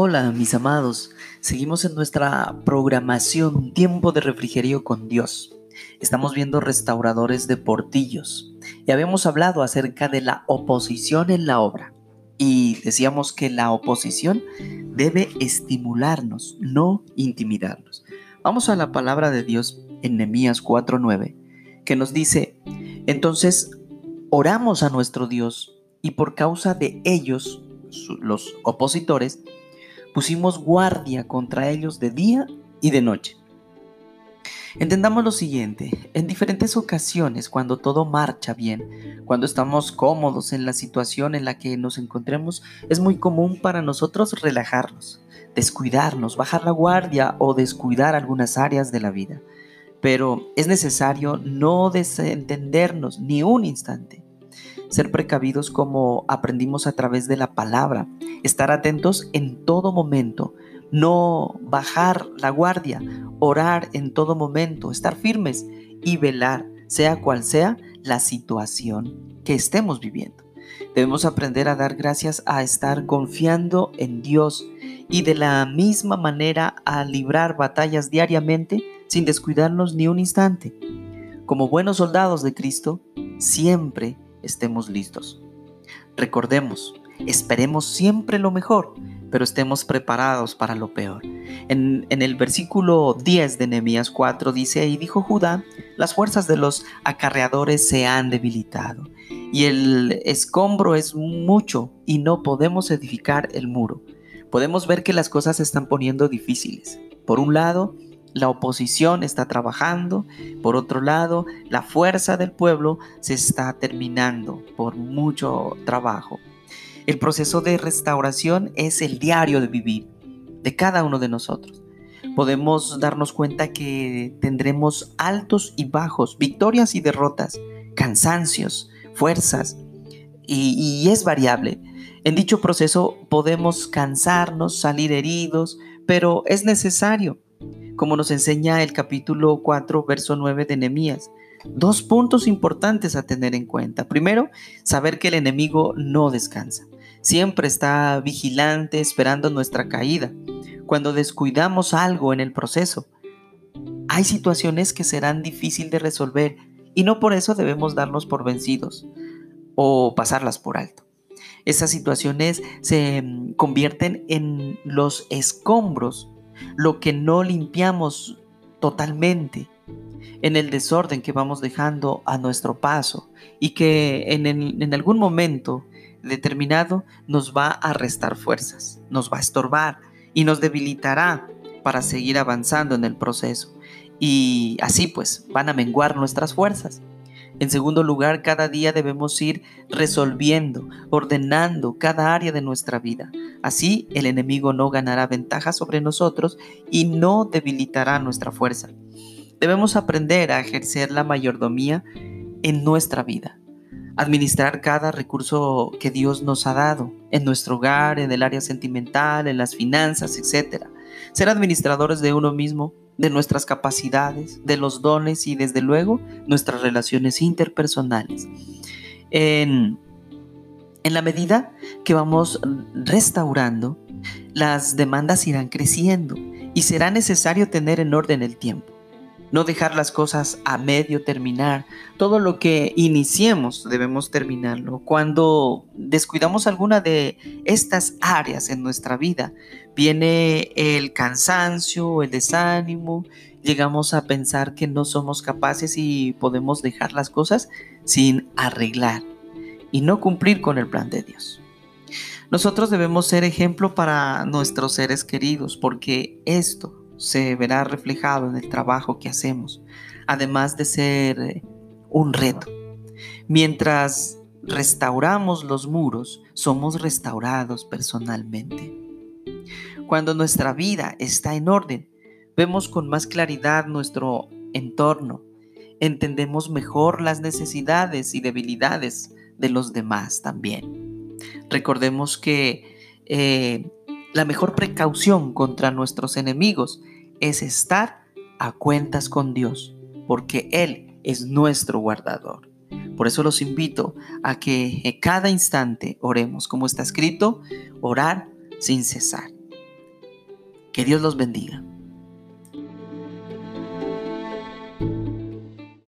Hola mis amados, seguimos en nuestra programación Tiempo de Refrigerio con Dios. Estamos viendo restauradores de portillos y habíamos hablado acerca de la oposición en la obra y decíamos que la oposición debe estimularnos, no intimidarnos. Vamos a la palabra de Dios en Nehemías 4:9 que nos dice, entonces oramos a nuestro Dios y por causa de ellos, los opositores, pusimos guardia contra ellos de día y de noche. Entendamos lo siguiente, en diferentes ocasiones, cuando todo marcha bien, cuando estamos cómodos en la situación en la que nos encontremos, es muy común para nosotros relajarnos, descuidarnos, bajar la guardia o descuidar algunas áreas de la vida. Pero es necesario no desentendernos ni un instante ser precavidos como aprendimos a través de la palabra, estar atentos en todo momento, no bajar la guardia, orar en todo momento, estar firmes y velar, sea cual sea la situación que estemos viviendo. Debemos aprender a dar gracias a estar confiando en Dios y de la misma manera a librar batallas diariamente sin descuidarnos ni un instante. Como buenos soldados de Cristo, siempre estemos listos. Recordemos, esperemos siempre lo mejor, pero estemos preparados para lo peor. En, el versículo 10 de Nehemías 4 dice, y dijo Judá, las fuerzas de los acarreadores se han debilitado, y el escombro es mucho, y no podemos edificar el muro. Podemos ver que las cosas se están poniendo difíciles. Por un lado, la oposición está trabajando, por otro lado, la fuerza del pueblo se está terminando por mucho trabajo. El proceso de restauración es el diario de vivir de cada uno de nosotros. Podemos darnos cuenta que tendremos altos y bajos, victorias y derrotas, cansancios, fuerzas, y, es variable. En dicho proceso podemos cansarnos, salir heridos, pero es necesario como nos enseña el capítulo 4, verso 9 de Nehemías. Dos puntos importantes a tener en cuenta. Primero, saber que el enemigo no descansa. Siempre está vigilante esperando nuestra caída. Cuando descuidamos algo en el proceso, hay situaciones que serán difíciles de resolver y no por eso debemos darnos por vencidos o pasarlas por alto. Esas situaciones se mm, convierten en los escombros lo que no limpiamos totalmente en el desorden que vamos dejando a nuestro paso y que en, algún momento determinado nos va a restar fuerzas, nos va a estorbar y nos debilitará para seguir avanzando en el proceso. Y así pues van a menguar nuestras fuerzas. En segundo lugar, cada día debemos ir resolviendo, ordenando cada área de nuestra vida. Así el enemigo no ganará ventaja sobre nosotros y no debilitará nuestra fuerza. Debemos aprender a ejercer la mayordomía en nuestra vida, administrar cada recurso que Dios nos ha dado, en nuestro hogar, en el área sentimental, en las finanzas, etc. Ser administradores de uno mismo de nuestras capacidades, de los dones y desde luego nuestras relaciones interpersonales. En, la medida que vamos restaurando, las demandas irán creciendo y será necesario tener en orden el tiempo no dejar las cosas a medio terminar. Todo lo que iniciemos debemos terminarlo. Cuando descuidamos alguna de estas áreas en nuestra vida, viene el cansancio, el desánimo, llegamos a pensar que no somos capaces y podemos dejar las cosas sin arreglar y no cumplir con el plan de Dios. Nosotros debemos ser ejemplo para nuestros seres queridos porque esto se verá reflejado en el trabajo que hacemos, además de ser eh, un reto. Mientras restauramos los muros, somos restaurados personalmente. Cuando nuestra vida está en orden, vemos con más claridad nuestro entorno, entendemos mejor las necesidades y debilidades de los demás también. Recordemos que eh, la mejor precaución contra nuestros enemigos es estar a cuentas con Dios, porque Él es nuestro guardador. Por eso los invito a que cada instante oremos, como está escrito, orar sin cesar. Que Dios los bendiga.